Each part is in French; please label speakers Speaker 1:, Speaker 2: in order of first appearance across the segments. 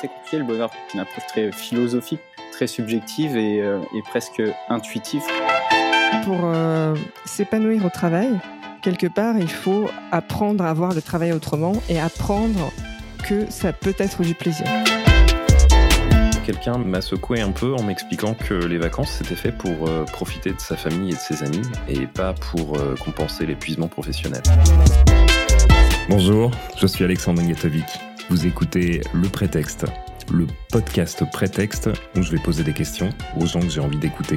Speaker 1: assez compliqué le bonheur, une approche très philosophique, très subjective et, et presque intuitive.
Speaker 2: Pour s'épanouir au travail, quelque part, il faut apprendre à voir le travail autrement et apprendre que ça peut être du plaisir.
Speaker 3: Quelqu'un m'a secoué un peu en m'expliquant que les vacances c'était fait pour euh, profiter de sa famille et de ses amis et pas pour euh, compenser l'épuisement professionnel.
Speaker 4: Bonjour, je suis Alexandre Ngatovic. Vous écoutez Le Prétexte, le podcast Prétexte où je vais poser des questions aux gens que j'ai envie d'écouter.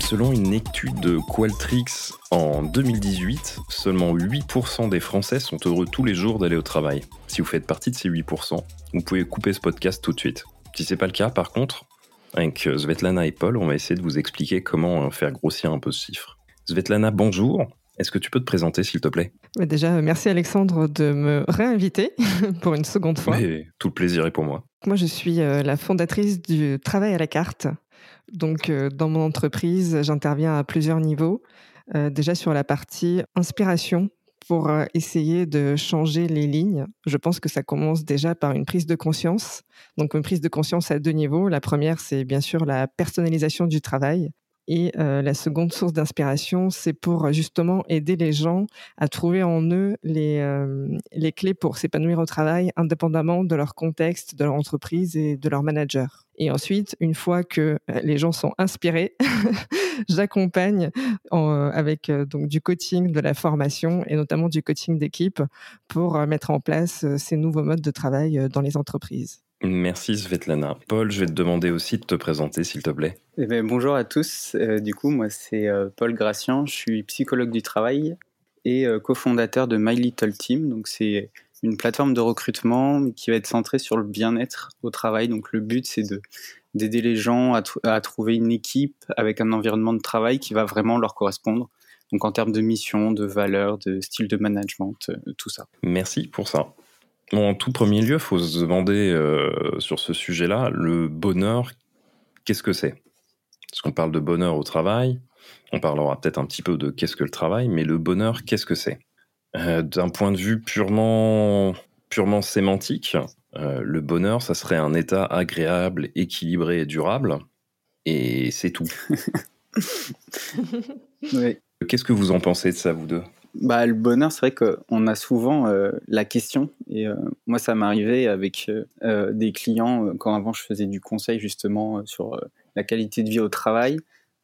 Speaker 3: Selon une étude de Qualtrics en 2018, seulement 8% des Français sont heureux tous les jours d'aller au travail. Si vous faites partie de ces 8%, vous pouvez couper ce podcast tout de suite. Si c'est pas le cas, par contre, avec Svetlana et Paul, on va essayer de vous expliquer comment faire grossir un peu ce chiffre. Svetlana, bonjour. Est-ce que tu peux te présenter, s'il te plaît?
Speaker 2: Déjà, merci Alexandre de me réinviter pour une seconde fois.
Speaker 3: tout le plaisir est pour moi.
Speaker 2: Moi, je suis euh, la fondatrice du Travail à la carte, donc, euh, dans mon entreprise, j'interviens à plusieurs niveaux. Euh, déjà sur la partie inspiration pour euh, essayer de changer les lignes. Je pense que ça commence déjà par une prise de conscience. Donc, une prise de conscience à deux niveaux. La première, c'est bien sûr la personnalisation du travail. Et la seconde source d'inspiration, c'est pour justement aider les gens à trouver en eux les, les clés pour s'épanouir au travail, indépendamment de leur contexte, de leur entreprise et de leur manager. Et ensuite, une fois que les gens sont inspirés, j'accompagne avec donc du coaching, de la formation et notamment du coaching d'équipe pour mettre en place ces nouveaux modes de travail dans les entreprises.
Speaker 3: Merci Svetlana. Paul, je vais te demander aussi de te présenter s'il te plaît.
Speaker 1: Eh ben, bonjour à tous. Euh, du coup, moi c'est euh, Paul Gracian, je suis psychologue du travail et euh, cofondateur de My Little Team. Donc c'est une plateforme de recrutement qui va être centrée sur le bien-être au travail. Donc le but c'est de d'aider les gens à, trouver une équipe avec un environnement de travail qui va vraiment leur correspondre. Donc en termes de mission, de valeur, de style de management, tout ça.
Speaker 3: Merci pour ça. En tout premier lieu, faut se demander euh, sur ce sujet-là, le bonheur, qu'est-ce que c'est? Parce qu'on parle de bonheur au travail, on parlera peut-être un petit peu de qu'est-ce que le travail, mais le bonheur, qu'est-ce que c'est? euh, D'un point de vue purement, purement sémantique, euh, le bonheur, ça serait un état agréable, équilibré et durable, et c'est tout. Qu'est-ce que vous en pensez de ça, vous deux?
Speaker 1: Bah, le bonheur, c'est vrai qu'on a souvent euh, la question. Et euh, moi, ça m'arrivait avec euh, des clients, quand avant je faisais du conseil justement sur la qualité de vie au travail.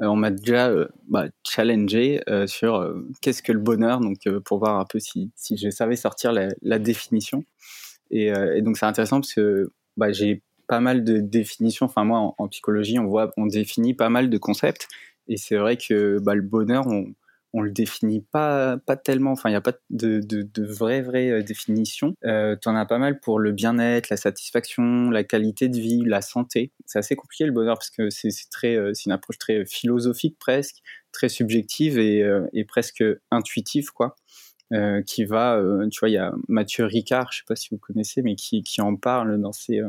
Speaker 1: On m'a déjà bah, challengé sur qu'est-ce que le bonheur, donc pour voir un peu si, je savais sortir la, définition. Et, donc c'est intéressant parce que bah, j'ai pas mal de définitions. Enfin moi, en, en, psychologie, on voit, on définit pas mal de concepts. Et c'est vrai que bah, le bonheur, on, on le définit pas pas tellement. Enfin, il n'y a pas de, de, de vraie vraie euh, définition. Euh, tu en as pas mal pour le bien-être, la satisfaction, la qualité de vie, la santé. C'est assez compliqué le bonheur parce que c'est très euh, c'est une approche très philosophique presque, très subjective et, et presque intuitive quoi. Qui va, tu vois, il y a Mathieu Ricard, je sais pas si vous connaissez, mais qui, qui en parle dans ses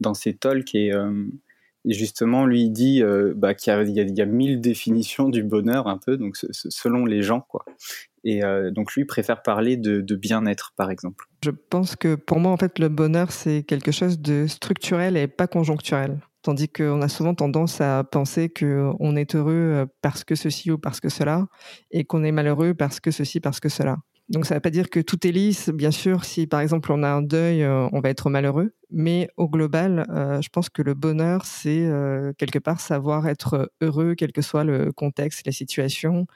Speaker 1: dans ses talks et justement, lui, il dit euh, bah, qu'il y, y, a mille définitions du bonheur, un peu, donc selon les gens, quoi. Et euh, donc, lui préfère parler de, de bien-être, par exemple.
Speaker 2: Je pense que pour moi, en fait, le bonheur, c'est quelque chose de structurel et pas conjoncturel. Tandis qu'on a souvent tendance à penser qu'on est heureux euh, parce que ceci ou parce que cela, et qu'on est malheureux parce que ceci, parce que cela. Donc ça ne veut pas dire que tout est lisse. Bien sûr, si par exemple on a un deuil, euh, on va être malheureux. Mais au global, euh, je pense que le bonheur, c'est euh, quelque part savoir être heureux, quel que soit le contexte, la situation,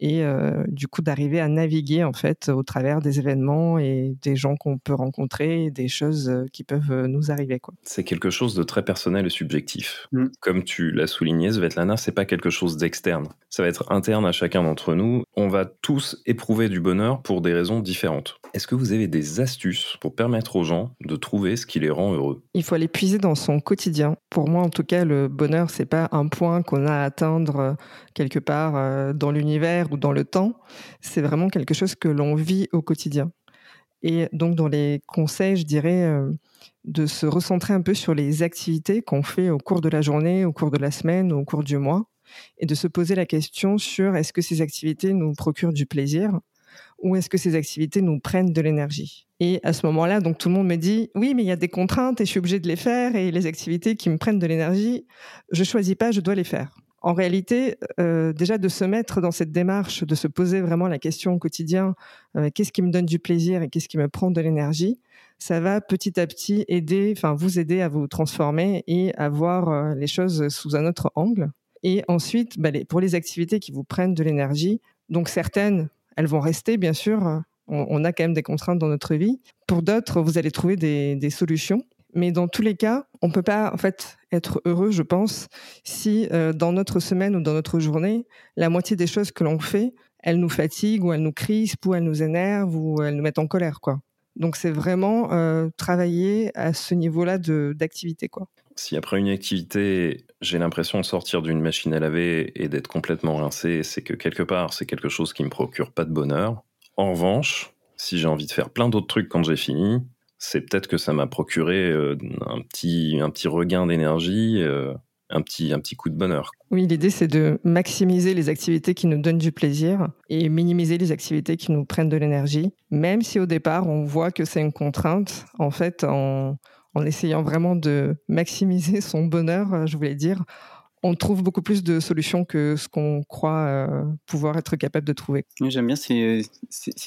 Speaker 2: et euh, du coup d'arriver à naviguer en fait au travers des événements et des gens qu'on peut rencontrer, des choses qui peuvent nous arriver. Quoi.
Speaker 3: C'est quelque chose de très personnel et subjectif. Mm. Comme tu l'as souligné, Svetlana, c'est pas quelque chose d'externe. Ça va être interne à chacun d'entre nous. On va tous éprouver du bonheur pour des raisons différentes. Est-ce que vous avez des astuces pour permettre aux gens de trouver ce qui les rend heureux?
Speaker 2: Il faut aller puiser dans son quotidien. Pour moi, en tout cas, le bonheur, c'est pas un point qu'on a à atteindre quelque part dans l'univers ou dans le temps, c'est vraiment quelque chose que l'on vit au quotidien. Et donc dans les conseils, je dirais euh, de se recentrer un peu sur les activités qu'on fait au cours de la journée, au cours de la semaine, au cours du mois, et de se poser la question sur est-ce que ces activités nous procurent du plaisir ou est-ce que ces activités nous prennent de l'énergie Et à ce moment-là, donc tout le monde me dit oui, mais il y a des contraintes et je suis obligé de les faire et les activités qui me prennent de l'énergie, je choisis pas, je dois les faire. En réalité, euh, déjà de se mettre dans cette démarche, de se poser vraiment la question au quotidien, euh, qu'est-ce qui me donne du plaisir et qu'est-ce qui me prend de l'énergie, ça va petit à petit aider, enfin vous aider à vous transformer et à voir euh, les choses sous un autre angle. Et ensuite, bah, pour les activités qui vous prennent de l'énergie, donc certaines elles vont rester, bien sûr. On, a quand même des contraintes dans notre vie. Pour d'autres, vous allez trouver des, solutions. Mais dans tous les cas, on ne peut pas en fait être heureux, je pense, si euh, dans notre semaine ou dans notre journée, la moitié des choses que l'on fait, elles nous fatiguent ou elles nous crispent ou elles nous énervent ou elles nous mettent en colère, quoi. Donc c'est vraiment euh, travailler à ce niveau-là d'activité, quoi.
Speaker 3: Si après une activité, j'ai l'impression de sortir d'une machine à laver et d'être complètement rincé, c'est que quelque part, c'est quelque chose qui me procure pas de bonheur. En revanche, si j'ai envie de faire plein d'autres trucs quand j'ai fini, c'est peut-être que ça m'a procuré euh, un, petit, un petit regain d'énergie, euh, un, petit, un petit coup de bonheur.
Speaker 2: Oui, l'idée, c'est de maximiser les activités qui nous donnent du plaisir et minimiser les activités qui nous prennent de l'énergie, même si au départ, on voit que c'est une contrainte. En fait, en en essayant vraiment de maximiser son bonheur, euh, je voulais dire, on trouve beaucoup plus de solutions que ce qu'on croit euh, pouvoir être capable de trouver.
Speaker 1: J'aime bien, c'est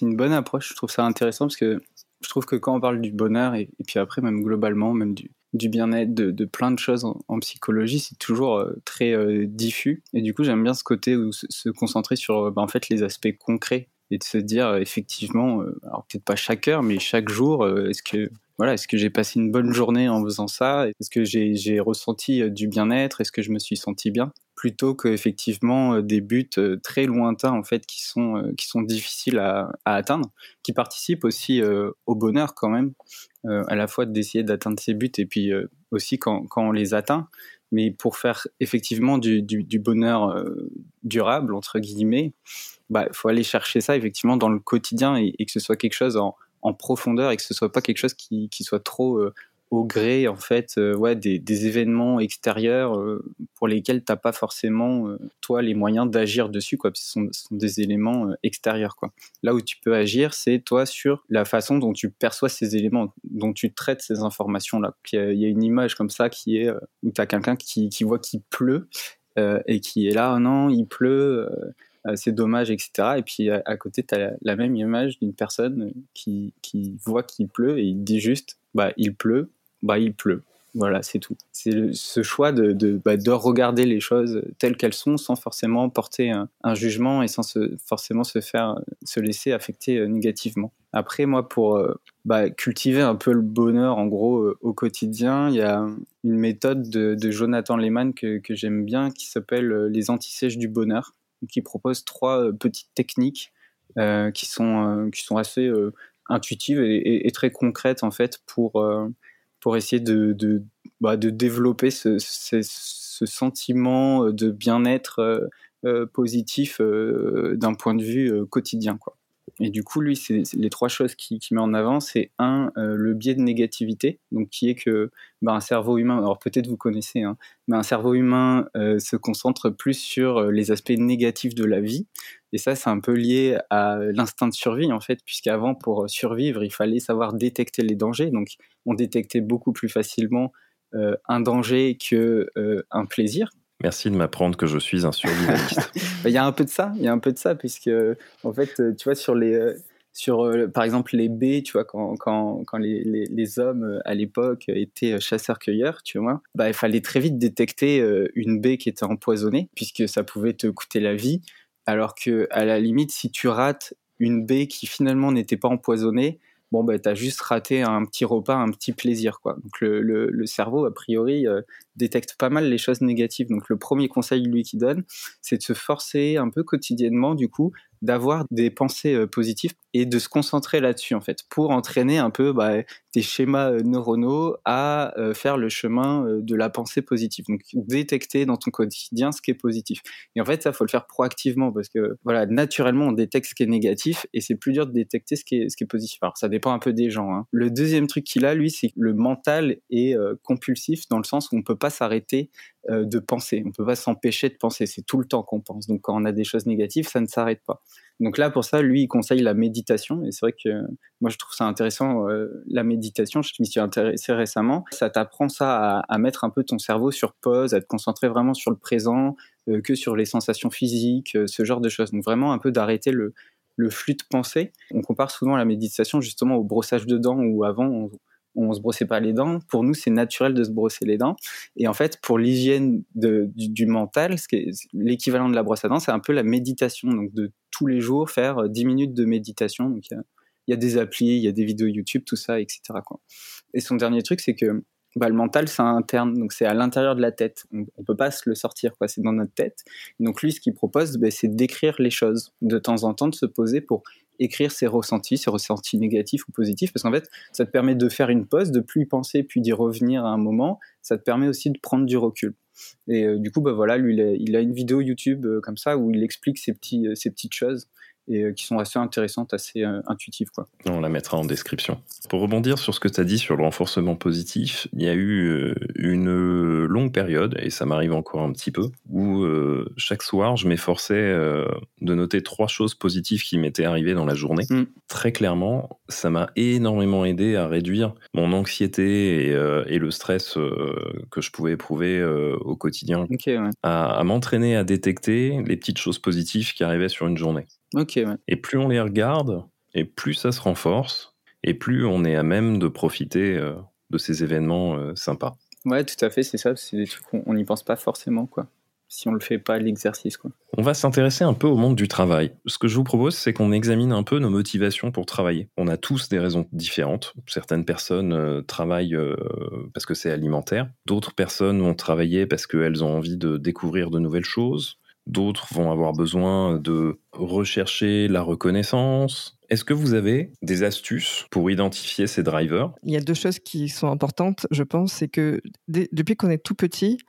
Speaker 1: une bonne approche. Je trouve ça intéressant parce que je trouve que quand on parle du bonheur et, puis après même globalement, même du, bien-être, de, plein de choses en, psychologie, c'est toujours euh, très diffus. Et du coup, j'aime bien ce côté où se, concentrer sur bah, en fait les aspects concrets et de se dire effectivement, alors peut-être pas chaque heure, mais chaque jour, est-ce que voilà, est-ce que j'ai passé une bonne journée en faisant ça? Est-ce que j'ai ressenti euh, du bien-être? Est-ce que je me suis senti bien? Plutôt qu'effectivement euh, des buts euh, très lointains en fait qui sont qui sont difficiles à, atteindre, qui participent aussi au bonheur quand même, à la fois d'essayer d'atteindre ces buts et puis aussi quand, quand on les atteint. Mais pour faire effectivement du, du, bonheur durable entre guillemets, bah faut aller chercher ça effectivement dans le quotidien et, que ce soit quelque chose en profondeur et que ce soit pas quelque chose qui, soit trop euh, au gré en fait euh, ouais des, événements extérieurs euh, pour lesquels t'as pas forcément toi les moyens d'agir dessus quoi ce sont, ce sont, des éléments extérieurs quoi là où tu peux agir c'est toi sur la façon dont tu perçois ces éléments dont tu traites ces informations là il y a une image comme ça qui est où tu as quelqu'un qui, qui voit qu'il pleut et qui est là oh non il pleut euh, c'est dommage, etc. Et puis à, côté, tu as la, même image d'une personne qui, qui voit qu'il pleut et il dit juste, bah il pleut, bah il pleut. Voilà, c'est tout. C'est ce choix de, bah, de, regarder les choses telles qu'elles sont sans forcément porter un, jugement et sans se, forcément se faire se laisser affecter euh, négativement. Après, moi, pour euh, bah, cultiver un peu le bonheur, en gros, au quotidien, il y a une méthode de, Jonathan Lehman que, j'aime bien qui s'appelle les antisèches du bonheur qui propose trois euh, petites techniques euh, qui, sont, euh, qui sont assez intuitives et, très concrètes en fait pour, pour essayer de, de, bah, de développer ce, ce, ce, sentiment de bien-être positif d'un point de vue quotidien. Quoi. Et du coup, lui, c'est les trois choses qu'il qui met en avant. C'est un, euh, le biais de négativité, donc qui est que bah, un cerveau humain, alors peut-être vous connaissez, hein, mais un cerveau humain euh, se concentre plus sur euh, les aspects négatifs de la vie. Et ça, c'est un peu lié à l'instinct de survie, en fait, puisqu'avant, pour survivre, il fallait savoir détecter les dangers. Donc, on détectait beaucoup plus facilement un danger que un plaisir.
Speaker 3: Merci de m'apprendre que je suis un survivaliste.
Speaker 1: Il y a un peu de ça, il y a un peu de ça, puisque en fait, tu vois, sur les, euh, sur euh, par exemple les baies, tu vois, quand, quand, quand les, les, les, hommes euh, à l'époque étaient chasseurs-cueilleurs, tu vois, bah, il fallait très vite détecter une baie qui était empoisonnée, puisque ça pouvait te coûter la vie. Alors que, à la limite, si tu rates une baie qui finalement n'était pas empoisonnée, bon, bah, tu as juste raté un petit repas, un petit plaisir. Quoi. Donc le, le, cerveau, a priori, euh, détecte pas mal les choses négatives. Donc le premier conseil, lui, qui donne, c'est de se forcer un peu quotidiennement, du coup, d'avoir des pensées euh, positives et de se concentrer là-dessus en fait pour entraîner un peu bah, tes schémas euh, neuronaux à euh, faire le chemin euh, de la pensée positive. Donc détecter dans ton quotidien ce qui est positif. Et en fait ça faut le faire proactivement parce que voilà naturellement on détecte ce qui est négatif et c'est plus dur de détecter ce qui est positif. Alors ça dépend un peu des gens hein. le deuxième truc qu'il a lui c'est le mental est compulsif dans le sens où on peut pas s'arrêter de penser. On peut pas s'empêcher de penser. C'est tout le temps qu'on pense. Donc quand on a des choses négatives ça ne s'arrête pas donc là, pour ça, lui, il conseille la méditation. Et c'est vrai que moi, je trouve ça intéressant, euh, la méditation. Je m'y suis intéressé récemment. Ça t'apprend ça à, mettre un peu ton cerveau sur pause, à te concentrer vraiment sur le présent, euh, que sur les sensations physiques, euh, ce genre de choses. Donc vraiment un peu d'arrêter le, le flux de pensée. On compare souvent la méditation justement au brossage de dents où avant, on se brossait pas les dents. Pour nous, c'est naturel de se brosser les dents. Et en fait, pour l'hygiène du, mental, l'équivalent de la brosse à dents, c'est un peu la méditation. Donc, de tous les jours, faire 10 euh, minutes de méditation. Donc, il y, a, des applis, il y a des vidéos YouTube, tout ça, etc. Et son dernier truc, c'est que bah, le mental, c'est interne, donc c'est à l'intérieur de la tête. On, ne peut pas se le sortir. C'est dans notre tête. donc lui, ce qu'il propose, bah, c'est d'écrire les choses de temps en temps, de se poser pour écrire ses ressentis, ses ressentis négatifs ou positifs, parce qu'en fait, ça te permet de faire une pause, de plus y penser, puis d'y revenir à un moment. Ça te permet aussi de prendre du recul. Et euh, du coup, bah voilà, lui, il a, une vidéo YouTube euh, comme ça où il explique ces, petits, euh, ces petites choses et euh, qui sont assez intéressantes, assez euh, intuitives. Quoi.
Speaker 3: On la mettra en description. Pour rebondir sur ce que tu as dit sur le renforcement positif, il y a eu euh, une longue période, et ça m'arrive encore un petit peu, où chaque soir, je m'efforçais de noter trois choses positives qui m'étaient arrivées dans la journée. Mm. Très clairement, ça m'a énormément aidé à réduire mon anxiété et, le stress que je pouvais éprouver au quotidien, à m'entraîner à détecter les petites choses positives qui arrivaient sur une journée. Et plus on les regarde, et plus ça se renforce, et plus on est à même de profiter euh, de ces événements euh, sympas.
Speaker 1: Ouais, tout à fait, c'est ça. C'est des trucs qu'on n'y pense pas forcément, quoi. Si on le fait pas l'exercice, quoi.
Speaker 3: On va s'intéresser un peu au monde du travail. Ce que je vous propose, c'est qu'on examine un peu nos motivations pour travailler. On a tous des raisons différentes. Certaines personnes euh, travaillent parce que c'est alimentaire. D'autres personnes vont travailler parce qu'elles ont envie de découvrir de nouvelles choses. D'autres vont avoir besoin de rechercher la reconnaissance. Est-ce que vous avez des astuces pour identifier ces drivers?
Speaker 2: Il y a deux choses qui sont importantes, je pense. C'est que depuis qu'on est tout petit,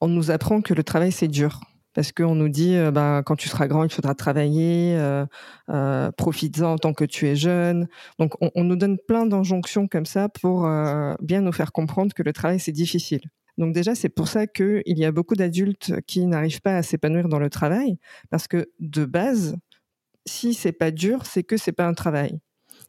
Speaker 2: on nous apprend que le travail, c'est dur parce qu'on nous dit euh, bah, quand tu seras grand, il faudra travailler, euh, euh, profites-en tant que tu es jeune. Donc on, on nous donne plein d'injonctions comme ça pour euh, bien nous faire comprendre que le travail c'est difficile. Donc déjà, c'est pour ça qu'il y a beaucoup d'adultes qui n'arrivent pas à s'épanouir dans le travail, parce que de base, si c'est pas dur, c'est que c'est pas un travail.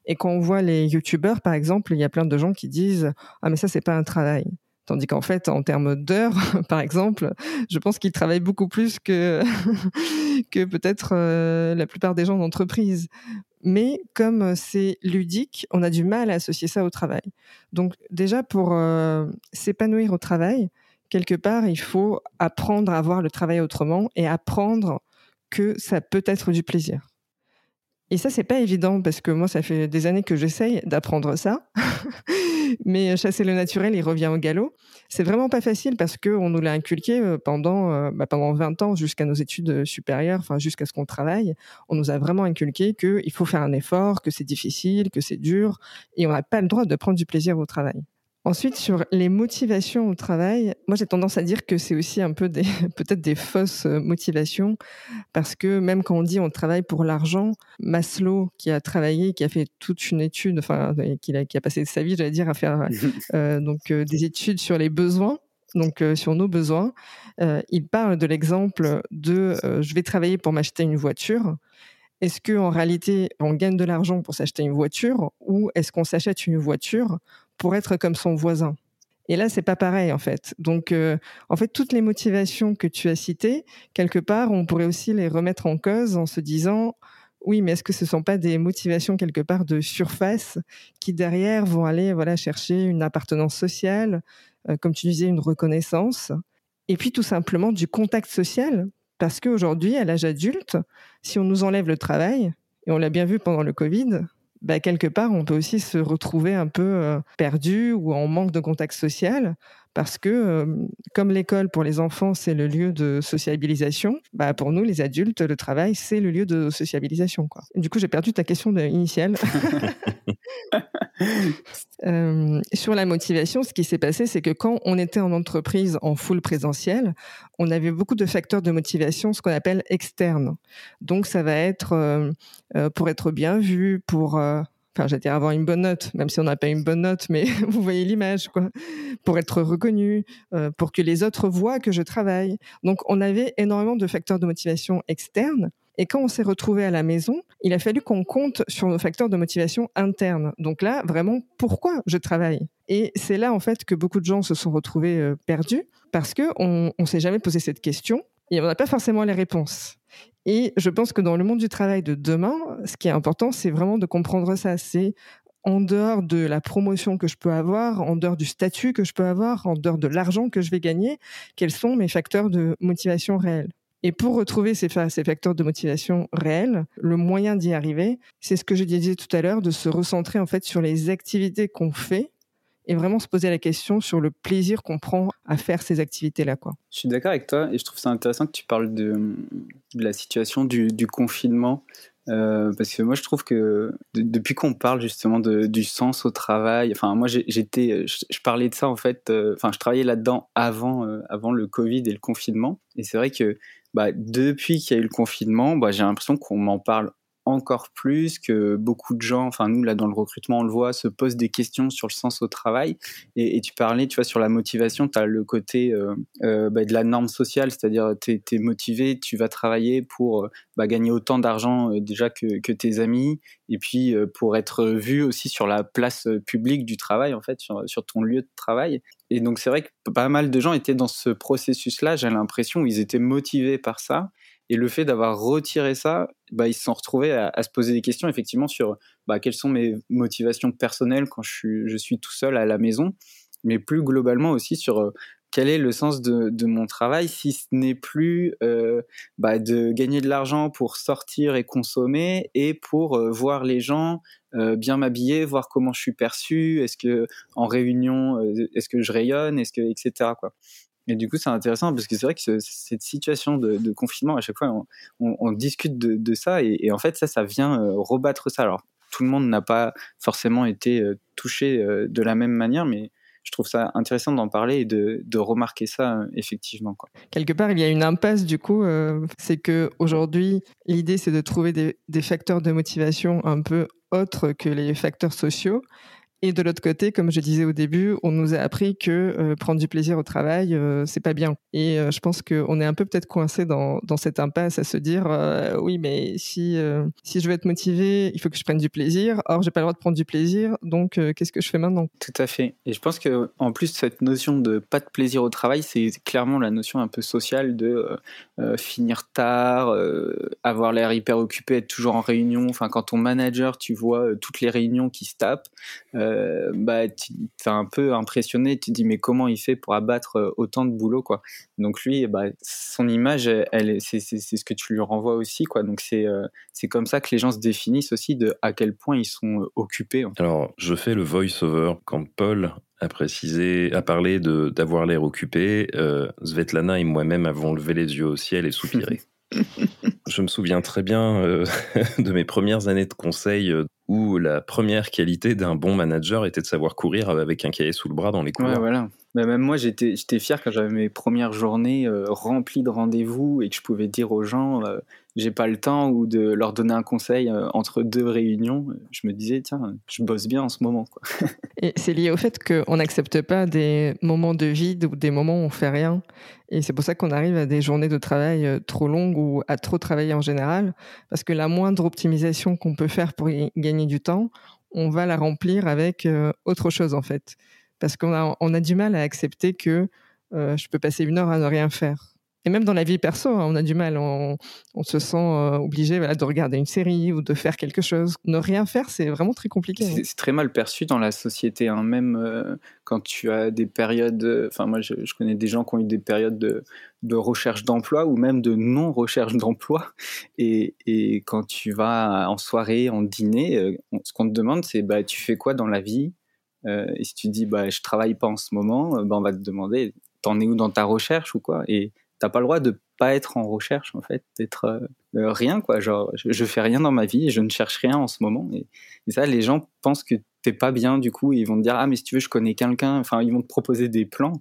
Speaker 2: Et quand on voit les youtubeurs, par exemple, il y a plein de gens qui disent ah mais ça c'est pas un travail. Tandis qu'en fait, en termes d'heures, par exemple, je pense qu'ils travaillent beaucoup plus que peut-être euh, la plupart des gens d'entreprise. Mais comme euh, c'est ludique, on a du mal à associer ça au travail. Donc déjà, pour euh, s'épanouir au travail, quelque part, il faut apprendre à voir le travail autrement et apprendre que ça peut être du plaisir. Et ça, c'est pas évident parce que moi, ça fait des années que j'essaye d'apprendre ça. Mais euh, chasser le naturel, il revient au galop. C'est vraiment pas facile parce qu'on nous l'a inculqué euh, pendant, euh, bah, pendant 20 ans jusqu'à nos études supérieures, enfin jusqu'à ce qu'on travaille. On nous a vraiment inculqué qu'il faut faire un effort, que c'est difficile, que c'est dur et on n'a pas le droit de prendre du plaisir au travail. Ensuite, sur les motivations au travail, moi j'ai tendance à dire que c'est aussi un peu des, peut-être des fausses euh, motivations, parce que même quand on dit on travaille pour l'argent, Maslow, qui a travaillé, qui a fait toute une étude, enfin, qui a, qui a passé sa vie, j'allais dire, à faire euh, donc euh, des études sur les besoins, donc sur nos besoins, il parle de l'exemple de je vais travailler pour m'acheter une voiture. Est-ce que en réalité on gagne de l'argent pour s'acheter une voiture ou est-ce qu'on s'achète une voiture pour être comme son voisin. Et là, c'est pas pareil en fait. Donc, euh, en fait, toutes les motivations que tu as citées, quelque part, on pourrait aussi les remettre en cause en se disant, oui, mais est-ce que ce sont pas des motivations quelque part de surface qui derrière vont aller voilà chercher une appartenance sociale, euh, comme tu disais, une reconnaissance, et puis tout simplement du contact social, parce qu'aujourd'hui, à l'âge adulte, si on nous enlève le travail, et on l'a bien vu pendant le Covid, bah, quelque part, on peut aussi se retrouver un peu euh, perdu ou en manque de contact social parce que comme l'école pour les enfants c'est le lieu de sociabilisation, bah pour nous les adultes le travail c'est le lieu de sociabilisation quoi. du coup j'ai perdu ta question initiale. sur la motivation, ce qui s'est passé, c'est que quand on était en entreprise en full présentiel, on avait beaucoup de facteurs de motivation, ce qu'on appelle externes. Donc, ça va être pour être bien vu, pour enfin j'allais dire avoir une bonne note, même si on n'a pas une bonne note, mais vous voyez l'image, quoi, pour être reconnu, euh, pour que les autres voient que je travaille. Donc on avait énormément de facteurs de motivation externes. Et quand on s'est retrouvé à la maison, il a fallu qu'on compte sur nos facteurs de motivation internes. Donc là, vraiment, pourquoi je travaille? Et c'est là, en fait, que beaucoup de gens se sont retrouvés euh, perdus parce qu'on ne s'est jamais posé cette question et on n'a pas forcément les réponses. Et je pense que dans le monde du travail de demain, ce qui est important, c'est vraiment de comprendre ça. C'est en dehors de la promotion que je peux avoir, en dehors du statut que je peux avoir, en dehors de l'argent que je vais gagner, quels sont mes facteurs de motivation réels. Et pour retrouver ces, ces facteurs de motivation réels, le moyen d'y arriver, c'est ce que je disais tout à l'heure, de se recentrer en fait sur les activités qu'on fait et vraiment se poser la question sur le plaisir qu'on prend à faire ces activités-là. Quoi.
Speaker 1: Je suis d'accord avec toi et je trouve ça intéressant que tu parles de, la situation du, confinement. Euh, parce que moi je trouve que depuis qu'on parle justement du sens au travail, enfin moi j'étais, je, parlais de ça en fait, euh, enfin je travaillais là-dedans avant, euh, avant le Covid et le confinement, et c'est vrai que bah, depuis qu'il y a eu le confinement, bah, j'ai l'impression qu'on m'en parle encore plus, que beaucoup de gens, enfin nous là dans le recrutement on le voit, se posent des questions sur le sens au travail. Et, tu parlais, tu vois, sur la motivation, tu as le côté euh, euh, bah, de la norme sociale, c'est-à-dire tu es, motivé, tu vas travailler pour euh, bah, gagner autant d'argent déjà que, tes amis, et puis pour être vu aussi sur la place publique du travail, en fait, sur, sur ton lieu de travail. Et donc c'est vrai que pas mal de gens étaient dans ce processus-là, j'ai l'impression, ils étaient motivés par ça. Et le fait d'avoir retiré ça, bah, ils se sont retrouvés à, se poser des questions effectivement sur bah, quelles sont mes motivations personnelles quand je suis, tout seul à la maison, mais plus globalement aussi sur euh, quel est le sens de, mon travail si ce n'est plus euh, bah, de gagner de l'argent pour sortir et consommer et pour euh, voir les gens bien m'habiller, voir comment je suis perçu, est-ce que en réunion, est-ce que je rayonne, est-ce que etc quoi. Et du coup, c'est intéressant parce que c'est vrai que cette situation de, confinement, à chaque fois, on, discute de, ça et, en fait, ça, ça vient euh, rebattre ça. Alors, tout le monde n'a pas forcément été euh, touché euh, de la même manière, mais je trouve ça intéressant d'en parler et de, remarquer ça effectivement.
Speaker 2: Quelque part, il y a une impasse du coup, c'est que aujourd'hui, l'idée c'est de trouver des, facteurs de motivation un peu autres que les facteurs sociaux. Et de l'autre côté, comme je disais au début, on nous a appris que euh, prendre du plaisir au travail, euh, c'est pas bien. Et euh, je pense qu'on est un peu peut-être coincé dans, dans cette impasse à se dire oui, mais si si je veux être motivé, il faut que je prenne du plaisir. Or, j'ai pas le droit de prendre du plaisir, donc qu'est-ce que je fais maintenant?
Speaker 1: Tout à fait. Et je pense que en plus cette notion de pas de plaisir au travail, c'est clairement la notion un peu sociale de finir tard, avoir l'air hyper occupé, être toujours en réunion. Enfin, quand ton manager, tu vois toutes les réunions qui se tapent. Euh, bah, tu es un peu impressionné, tu te dis mais comment il fait pour abattre euh, autant de boulot quoi. Donc lui, bah, son image, elle, c'est, ce que tu lui renvoies aussi quoi. Donc c'est, euh, c'est comme ça que les gens se définissent aussi de à quel point ils sont occupés.
Speaker 3: Alors je fais le voice-over quand Paul a précisé, a parlé de, d'avoir l'air occupé. Svetlana et moi-même avons levé les yeux au ciel et soupiré. Je me souviens très bien de mes premières années de conseil où la première qualité d'un bon manager était de savoir courir avec un cahier sous le bras dans les couloirs.
Speaker 1: Ouais, voilà. Mais même moi, j'étais, j'étais fier quand j'avais mes premières journées euh, remplies de rendez-vous et que je pouvais dire aux gens, euh, j'ai pas le temps ou de leur donner un conseil euh, entre deux réunions. Je me disais, tiens, je bosse bien en ce moment. Quoi.
Speaker 2: et c'est lié au fait qu'on n'accepte pas des moments de vide ou des moments où on fait rien. Et c'est pour ça qu'on arrive à des journées de travail trop longues ou à trop travailler en général. Parce que la moindre optimisation qu'on peut faire pour gagner du temps, on va la remplir avec autre chose en fait parce qu'on a, on a du mal à accepter que euh, je peux passer une heure à ne rien faire. Et même dans la vie perso, hein, on a du mal, on, se sent euh, obligé de regarder une série ou de faire quelque chose. Ne rien faire, c'est vraiment très compliqué.
Speaker 1: Hein. C'est très mal perçu dans la société, hein. même euh, quand tu as des périodes. Enfin, moi, je, connais des gens qui ont eu des périodes de, de recherche d'emploi ou même de non-recherche d'emploi. Et, et, quand tu vas en soirée, en dîner, ce qu'on te demande, c'est bah, tu fais quoi dans la vie? Et si tu dis bah je travaille pas en ce moment, bah, on va te demander t'en es où dans ta recherche ou quoi? Et t'as pas le droit de pas être en recherche en fait, d'être rien quoi. Genre je, fais rien dans ma vie, je ne cherche rien en ce moment. Et, et ça les gens pensent que t'es pas bien du coup, ils vont te dire ah mais si tu veux je connais quelqu'un, enfin ils vont te proposer des plans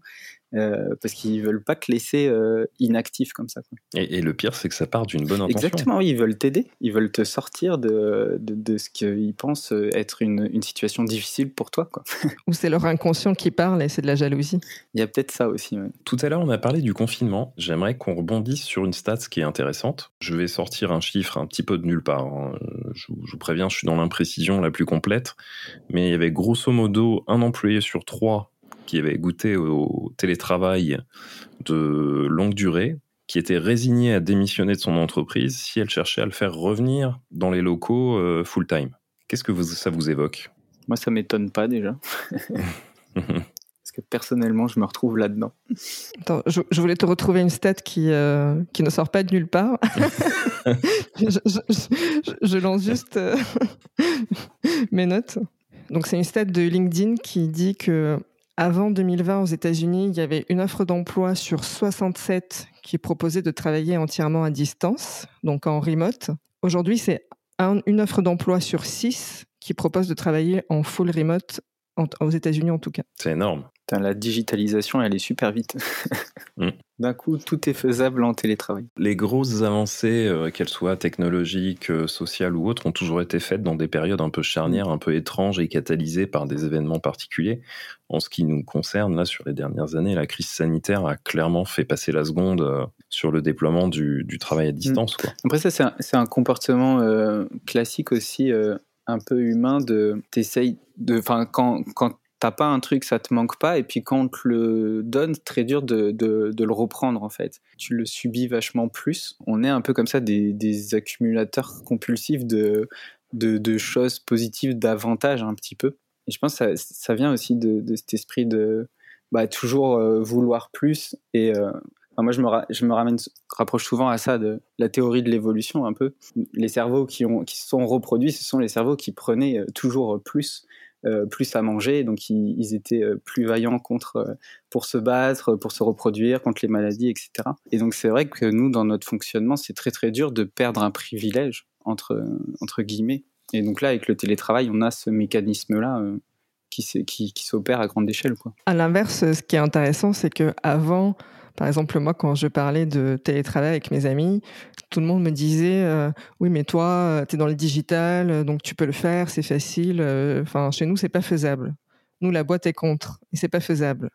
Speaker 1: euh, parce qu'ils veulent pas te laisser euh, inactif comme ça.
Speaker 3: Et, le pire, c'est que ça part d'une bonne intention.
Speaker 1: Exactement, ils veulent t'aider, ils veulent te sortir de, de, ce qu'ils pensent être une, une, situation difficile pour toi. Quoi.
Speaker 2: Ou c'est leur inconscient qui parle et c'est de la jalousie.
Speaker 1: Il y a peut-être ça aussi.
Speaker 3: Tout à l'heure, on a parlé du confinement. J'aimerais qu'on rebondisse sur une stat qui est intéressante. Je vais sortir un chiffre un petit peu de nulle part. Hein. Je, je vous préviens, je suis dans l'imprécision la plus complète. Mais il y avait grosso modo un employé sur trois qui avait goûté au télétravail de longue durée, qui était résignée à démissionner de son entreprise si elle cherchait à le faire revenir dans les locaux euh, full-time. Qu'est-ce que ça vous évoque?
Speaker 1: Moi, ça m'étonne pas déjà. Parce que personnellement, je me retrouve là-dedans.
Speaker 2: Attends, je, voulais te retrouver une stat qui, euh, qui ne sort pas de nulle part. je, lance juste euh, mes notes. Donc, c'est une stat de LinkedIn qui dit que avant 2020, aux États-Unis, il y avait une offre d'emploi sur 67 qui proposait de travailler entièrement à distance, donc en remote. Aujourd'hui, c'est une offre d'emploi sur 6 qui propose de travailler en full remote, aux États-Unis en tout cas.
Speaker 3: C'est énorme
Speaker 1: la digitalisation, elle est super vite. Mm. D'un coup, tout est faisable en télétravail.
Speaker 3: Les grosses avancées, euh, qu'elles soient technologiques, euh, sociales ou autres, ont toujours été faites dans des périodes un peu charnières, un peu étranges et catalysées par des événements particuliers. En ce qui nous concerne, là, sur les dernières années, la crise sanitaire a clairement fait passer la seconde euh, sur le déploiement du, travail à mm. distance.
Speaker 1: Après, ça, c'est un, un, comportement classique aussi, un peu humain, de t'essayes de. Enfin, quand, quand t'as pas un truc, ça te manque pas, et puis quand on te le donne, c'est très dur de, de, le reprendre en fait. Tu le subis vachement plus. On est un peu comme ça des, des accumulateurs compulsifs de, de, choses positives, d'avantages un petit peu. Et je pense que ça, ça vient aussi de, cet esprit de bah, toujours euh, vouloir plus. Et euh, moi, je me, je me ramène, rapproche souvent à ça de la théorie de l'évolution un peu. Les cerveaux qui, qui se sont reproduits, ce sont les cerveaux qui prenaient euh, toujours plus plus à manger, donc ils, étaient euh, plus vaillants contre euh, pour se battre, pour se reproduire contre les maladies, etc. Et donc c'est vrai que nous, dans notre fonctionnement, c'est très très dur de perdre un privilège entre entre guillemets. Et donc là, avec le télétravail, on a ce mécanisme-là qui s'opère à grande échelle. Quoi.
Speaker 2: À l'inverse, ce qui est intéressant, c'est que avant, par exemple, moi, quand je parlais de télétravail avec mes amis, tout le monde me disait euh, oui mais toi euh, tu es dans le digital euh, donc tu peux le faire c'est facile enfin chez nous c'est pas faisable. Nous la boîte est contre et c'est pas faisable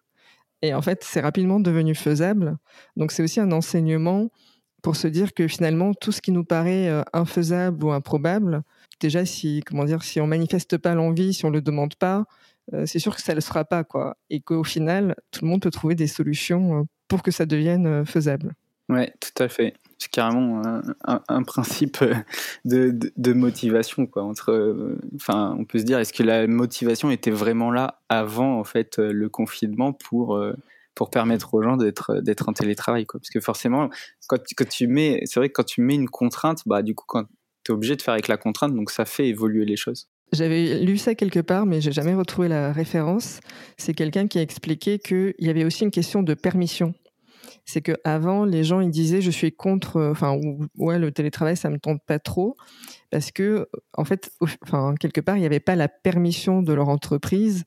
Speaker 2: et en fait c'est rapidement devenu faisable. Donc c'est aussi un enseignement pour se dire que finalement tout ce qui nous paraît infaisable ou improbable déjà si comment dire si on manifeste pas l'envie si on le demande pas c'est sûr que ça le sera pas quoi. Et qu'au final tout le monde peut trouver des solutions pour que ça devienne faisable.
Speaker 1: Ouais tout à fait. C'est carrément un, principe de, de, motivation quoi entre enfin on peut se dire est-ce que la motivation était vraiment là avant en fait le confinement pour pour permettre aux gens d'être d'être en télétravail quoi? Parce que forcément quand, quand tu mets c'est vrai que quand tu mets une contrainte bah du coup quand tu es obligé de faire avec la contrainte donc ça fait évoluer les choses.
Speaker 2: J'avais lu ça quelque part, mais j'ai jamais retrouvé la référence. C'est quelqu'un qui a expliqué qu'il y avait aussi une question de permission c'est que avant les gens ils disaient je suis contre euh, enfin ouais le télétravail ça me tente pas trop. Parce que en fait enfin quelque part il n'y avait pas la permission de leur entreprise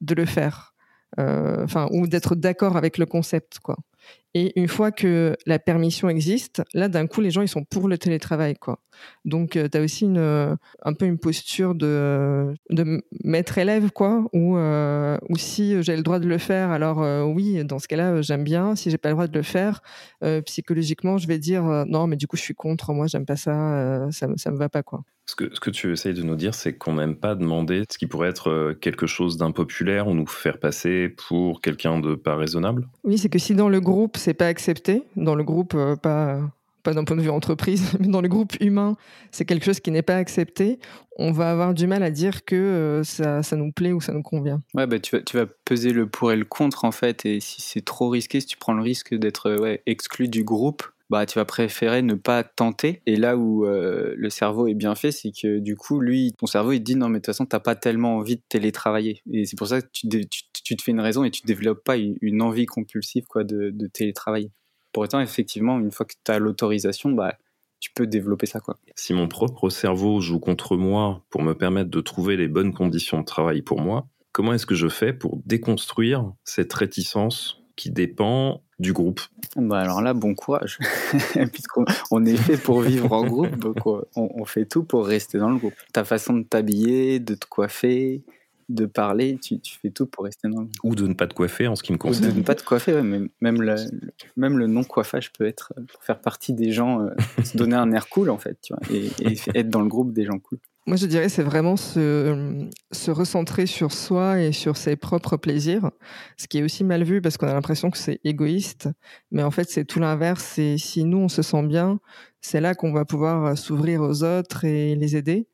Speaker 2: de le faire. Euh, enfin ou d'être d'accord avec le concept quoi et une fois que la permission existe, là, d'un coup, les gens, ils sont pour le télétravail, quoi. Donc, euh, tu as aussi une, euh, un peu une posture de, de maître-élève, quoi, ou euh, si j'ai le droit de le faire, alors oui, dans ce cas-là, j'aime bien. Si j'ai pas le droit de le faire, psychologiquement, je vais dire non, mais du coup, je suis contre, moi, j'aime pas ça, ça, ça me va pas, quoi.
Speaker 3: Ce que, ce que tu essayes de nous dire, c'est qu'on n'aime pas demander ce qui pourrait être quelque chose d'impopulaire ou nous faire passer pour quelqu'un de pas raisonnable?
Speaker 2: Oui, c'est que si dans le groupe, c'est pas accepté dans le groupe, euh, pas pas d'un point de vue entreprise, mais dans le groupe humain, c'est quelque chose qui n'est pas accepté, on va avoir du mal à dire que euh, ça, ça, nous plaît ou ça nous convient.
Speaker 1: Ouais, bah, tu, vas, tu vas peser le pour et le contre, en fait, et si c'est trop risqué, si tu prends le risque d'être exclu du groupe, bah tu vas préférer ne pas tenter. Et là où euh, le cerveau est bien fait, c'est que du coup, lui, ton cerveau, il te dit non, mais de toute façon, t'as pas tellement envie de télétravailler. Et c'est pour ça que tu, te fais une raison et tu développes pas une, envie compulsive quoi de, de télétravailler. Pour autant, effectivement, une fois que tu as l'autorisation, bah tu peux développer ça quoi.
Speaker 3: Si mon propre cerveau joue contre moi pour me permettre de trouver les bonnes conditions de travail pour moi, comment est-ce que je fais pour déconstruire cette réticence qui dépend du groupe
Speaker 1: bah Alors là, bon courage, puisqu'on est fait pour vivre en groupe, donc on, on, fait tout pour rester dans le groupe. Ta façon de t'habiller, de te coiffer, de parler, tu, fais tout pour rester dans le
Speaker 3: Ou de ne pas te coiffer en ce qui me concerne.
Speaker 1: Ou de ne pas te coiffer, même, le, même le non-coiffage peut être euh, pour faire partie des gens, euh, se donner un air cool en fait, tu vois, et, être dans le groupe des gens cool.
Speaker 2: Moi, je dirais c'est vraiment se, se recentrer sur soi et sur ses propres plaisirs, ce qui est aussi mal vu parce qu'on a l'impression que c'est égoïste, mais en fait c'est tout l'inverse. Et si nous on se sent bien, c'est là qu'on va pouvoir s'ouvrir aux autres et les aider.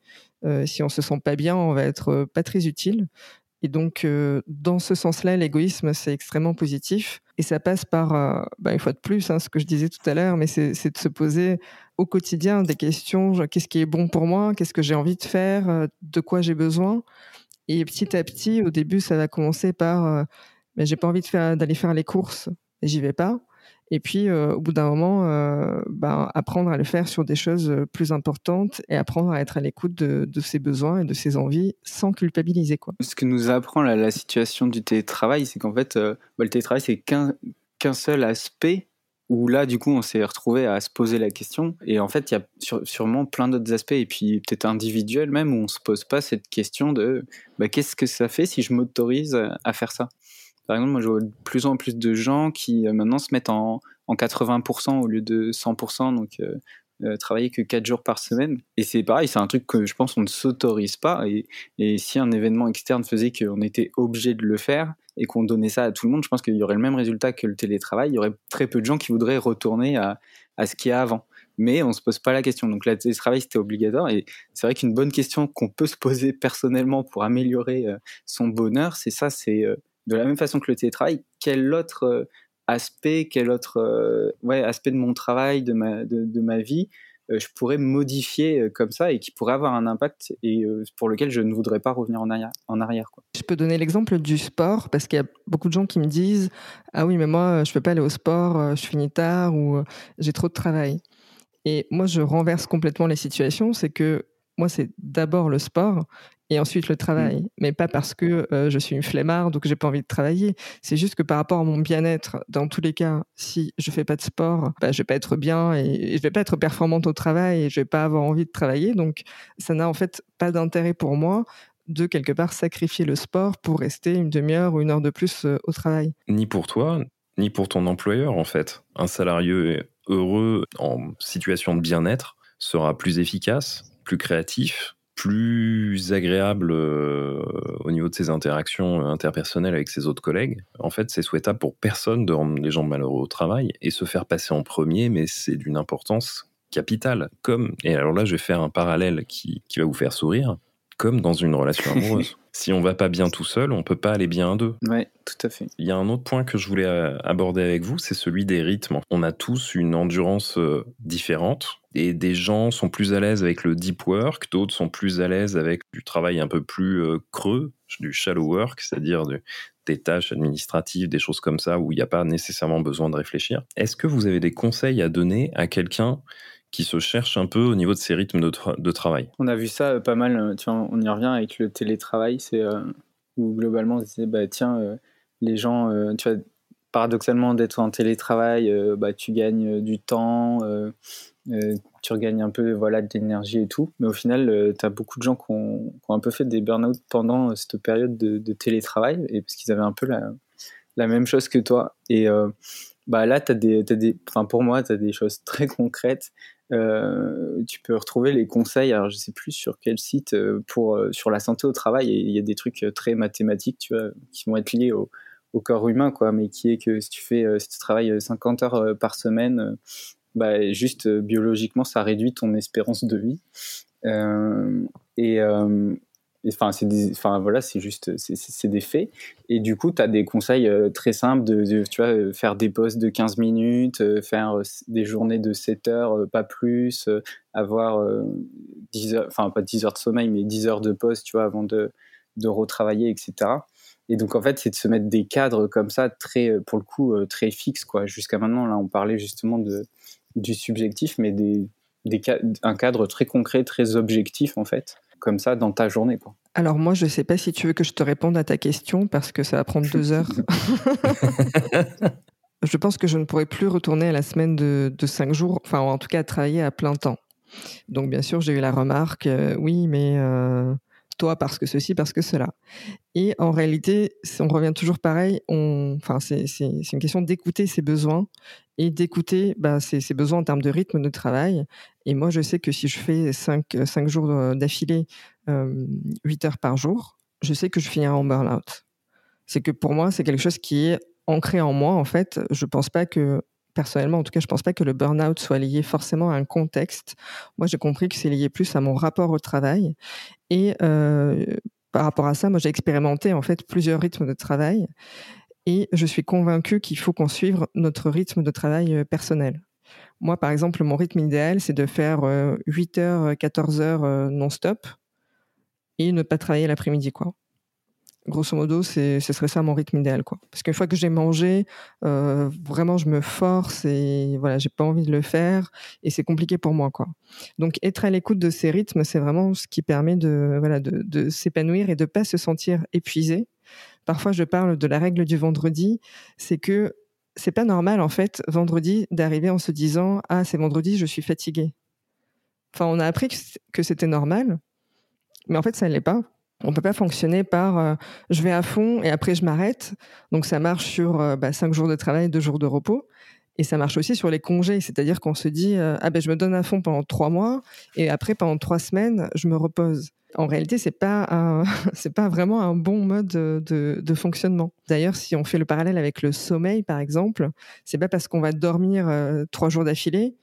Speaker 2: Euh, si on se sent pas bien, on va être euh, pas très utile. Et donc, euh, dans ce sens-là, l'égoïsme, c'est extrêmement positif. Et ça passe par, bah, une fois de plus, hein, ce que je disais tout à l'heure, mais c'est de se poser au quotidien des questions, qu'est-ce qui est bon pour moi, qu'est-ce que j'ai envie de faire, de quoi j'ai besoin. Et petit à petit, au début, ça va commencer par, mais j'ai pas envie d'aller faire les courses, j'y vais pas. Et puis, euh, au bout d'un moment, euh, ben, apprendre à le faire sur des choses euh, plus importantes et apprendre à être à l'écoute de, ses besoins et de ses envies sans culpabiliser. Quoi.
Speaker 1: Ce que nous apprend la, situation du télétravail, c'est qu'en fait, bah, le télétravail, c'est qu'un seul aspect où là, du coup, on s'est retrouvé à se poser la question. Et en fait, il y a sûrement plein d'autres aspects, et puis peut-être individuels même, où on ne se pose pas cette question de bah, qu'est-ce que ça fait si je m'autorise à faire ça? Par exemple, moi, je vois de plus en plus de gens qui euh, maintenant se mettent en, en 80% au lieu de 100%, donc euh, euh, travailler que 4 jours par semaine. Et c'est pareil, c'est un truc que je pense qu'on ne s'autorise pas. Et, et, si un événement externe faisait qu'on était obligé de le faire et qu'on donnait ça à tout le monde, je pense qu'il y aurait le même résultat que le télétravail. Il y aurait très peu de gens qui voudraient retourner à, à ce qu'il y a avant mais on se pose pas la question. Donc le télétravail c'était obligatoire et c'est vrai qu'une bonne question qu'on peut se poser personnellement pour améliorer son bonheur, c'est ça, c'est de la même façon que le télétravail, quel autre euh, aspect, quel autre euh, ouais, aspect de mon travail, de ma, de, ma vie, euh, je pourrais modifier comme ça et qui pourrait avoir un impact et pour lequel je ne voudrais pas revenir en arrière. En arrière.
Speaker 2: Je peux donner l'exemple du sport parce qu'il y a beaucoup de gens qui me disent Ah oui, mais moi, je peux pas aller au sport, je finis tard ou j'ai trop de travail. Et moi, je renverse complètement les situations. C'est que moi, c'est d'abord le sport et ensuite le travail. Mmh. Mais pas parce que euh, je suis une flemmarde ou que j'ai pas envie de travailler. C'est juste que par rapport à mon bien-être, dans tous les cas, si je fais pas de sport, bah, je vais pas être bien et, je vais pas être performante au travail et je vais pas avoir envie de travailler. Donc, ça n'a en fait pas d'intérêt pour moi de quelque part sacrifier le sport pour rester une demi-heure ou une heure de plus euh, au travail.
Speaker 3: Ni pour toi, ni pour ton employeur en fait. Un salarié heureux en situation de bien-être sera plus efficace, plus créatif, plus agréable euh, au niveau de ses interactions interpersonnelles avec ses autres collègues. En fait, c'est souhaitable pour personne de rendre les gens malheureux au travail et se faire passer en premier, mais c'est d'une importance capitale. Comme, et alors là, je vais faire un parallèle qui, qui va vous faire sourire, comme dans une relation amoureuse. Si on va pas bien tout seul, on peut pas aller bien à deux.
Speaker 1: Ouais, tout à fait.
Speaker 3: Il y a un autre point que je voulais euh, aborder avec vous, c'est celui des rythmes. On a tous une endurance euh, différente et des gens sont plus à l'aise avec le deep work, d'autres sont plus à l'aise avec du travail un peu plus euh, creux, du shallow work, c'est-à-dire des tâches administratives, des choses comme ça où il n'y a pas nécessairement besoin de réfléchir. Est-ce que vous avez des conseils à donner à quelqu'un qui se cherche un peu au niveau de ses rythmes de, travail
Speaker 1: On a vu ça euh, pas mal, euh, tu on y revient avec le télétravail, c'est où globalement on disait, bah, tiens, les gens, tu vois, paradoxalement d'être en télétravail, bah, tu gagnes du temps euh, tu regagnes un peu voilà, de l'énergie et tout. Mais au final, euh, tu as beaucoup de gens qui ont, un peu fait des burn-out pendant euh, cette période de, télétravail, et parce qu'ils avaient un peu la, la, même chose que toi. Et bah, là, as des, as des, pour moi, tu as des choses très concrètes. Tu peux retrouver les conseils, alors je sais plus sur quel site, pour, sur la santé au travail, il y a des trucs très mathématiques, tu vois, qui vont être liés au, corps humain, quoi, mais qui est que si tu fais, si tu travailles 50 heures par semaine, bah, juste biologiquement, ça réduit ton espérance de vie. Euh, et, Enfin, c'est enfin voilà, c'est juste, c'est des faits. Et du coup, tu as des conseils euh, très simples de, tu vois, euh, faire des pauses de 15 minutes, euh, faire des journées de 7 heures, pas plus, avoir 10 heures, enfin pas 10 heures de sommeil, mais 10 heures de pause, tu vois, avant de, de retravailler, etc. Et donc, en fait, c'est de se mettre des cadres comme ça, très, pour le coup, très fixes, quoi. Jusqu'à maintenant, là, on parlait justement de, du subjectif, mais des, des, un cadre très concret, très objectif, en fait comme ça dans ta journée. Quoi.
Speaker 2: Alors moi, je ne sais pas si tu veux que je te réponde à ta question parce que ça va prendre deux heures. je pense que je ne pourrai plus retourner à la semaine de, cinq jours, enfin en tout cas à travailler à plein temps. Donc bien sûr, j'ai eu la remarque, euh, oui, mais euh, toi parce que ceci, parce que cela. Et en réalité, on revient toujours pareil. On, enfin, c'est une question d'écouter ses besoins et d'écouter bah, ses, besoins en termes de rythme de travail. Et moi, je sais que si je fais 5, cinq jours euh, d'affilée, euh, 8 heures par jour, je sais que je finirai en burn-out. C'est que pour moi, c'est quelque chose qui est ancré en moi. En fait, je pense pas que personnellement, en tout cas, je pense pas que le burn-out soit lié forcément à un contexte. Moi, j'ai compris que c'est lié plus à mon rapport au travail. Et euh, par rapport à ça, moi, j'ai expérimenté en fait plusieurs rythmes de travail. Et je suis convaincue qu'il faut qu'on suive notre rythme de travail euh, personnel. Moi, par exemple, mon rythme idéal, c'est de faire 8 h 14 h non-stop et ne pas travailler l'après-midi, quoi. Grosso modo, ce serait ça mon rythme idéal, quoi. Parce qu'une fois que j'ai mangé, euh, vraiment, je me force et voilà, j'ai pas envie de le faire et c'est compliqué pour moi, quoi. Donc, être à l'écoute de ces rythmes, c'est vraiment ce qui permet de, voilà, de, s'épanouir et de pas se sentir épuisé. Parfois, je parle de la règle du vendredi, c'est que c'est pas normal, en fait, vendredi, d'arriver en se disant, ah, c'est vendredi, je suis fatigué. Enfin, on a appris que c'était normal, mais en fait, ça ne l'est pas on peut pas fonctionner par euh, je vais à fond et après je m'arrête. Donc ça marche sur euh, bah, cinq jours de travail, deux jours de repos. Et ça marche aussi sur les congés, c'est-à-dire qu'on se dit euh, ah ben je me donne à fond pendant trois mois et après pendant trois semaines je me repose. En réalité, c'est pas c'est pas vraiment un bon mode de, de fonctionnement. D'ailleurs, si on fait le parallèle avec le sommeil, par exemple, c'est pas parce qu'on va dormir trois jours d'affilée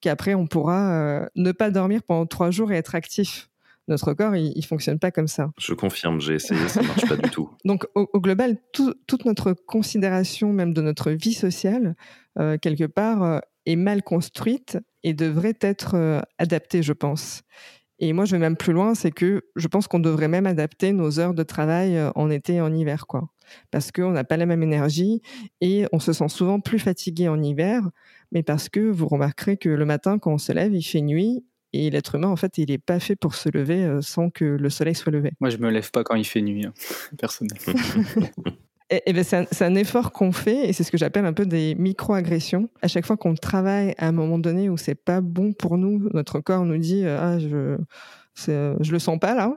Speaker 2: qu'après on pourra ne pas dormir pendant trois jours et être actif notre corps, il, ne fonctionne pas comme ça.
Speaker 3: Je confirme, j'ai essayé, ça marche pas du tout.
Speaker 2: Donc, au, global, toute notre considération, même de notre vie sociale, euh, quelque part, euh, est mal construite et devrait être euh, adaptée, je pense. Et moi, je vais même plus loin, c'est que je pense qu'on devrait même adapter nos heures de travail en été et en hiver, quoi. Parce qu'on n'a pas la même énergie et on se sent souvent plus fatigué en hiver, mais parce que vous remarquerez que le matin, quand on se lève, il fait nuit et l'être humain, en fait, il n'est pas fait pour se lever euh, sans que le soleil soit levé.
Speaker 1: Moi, je me lève pas quand il fait nuit, hein, personnellement.
Speaker 2: et, ben, c'est, un, effort qu'on fait, et c'est ce que j'appelle un peu des micro-agressions. À chaque fois qu'on travaille à un moment donné où c'est pas bon pour nous, notre corps nous dit euh, ah je je le sens pas là.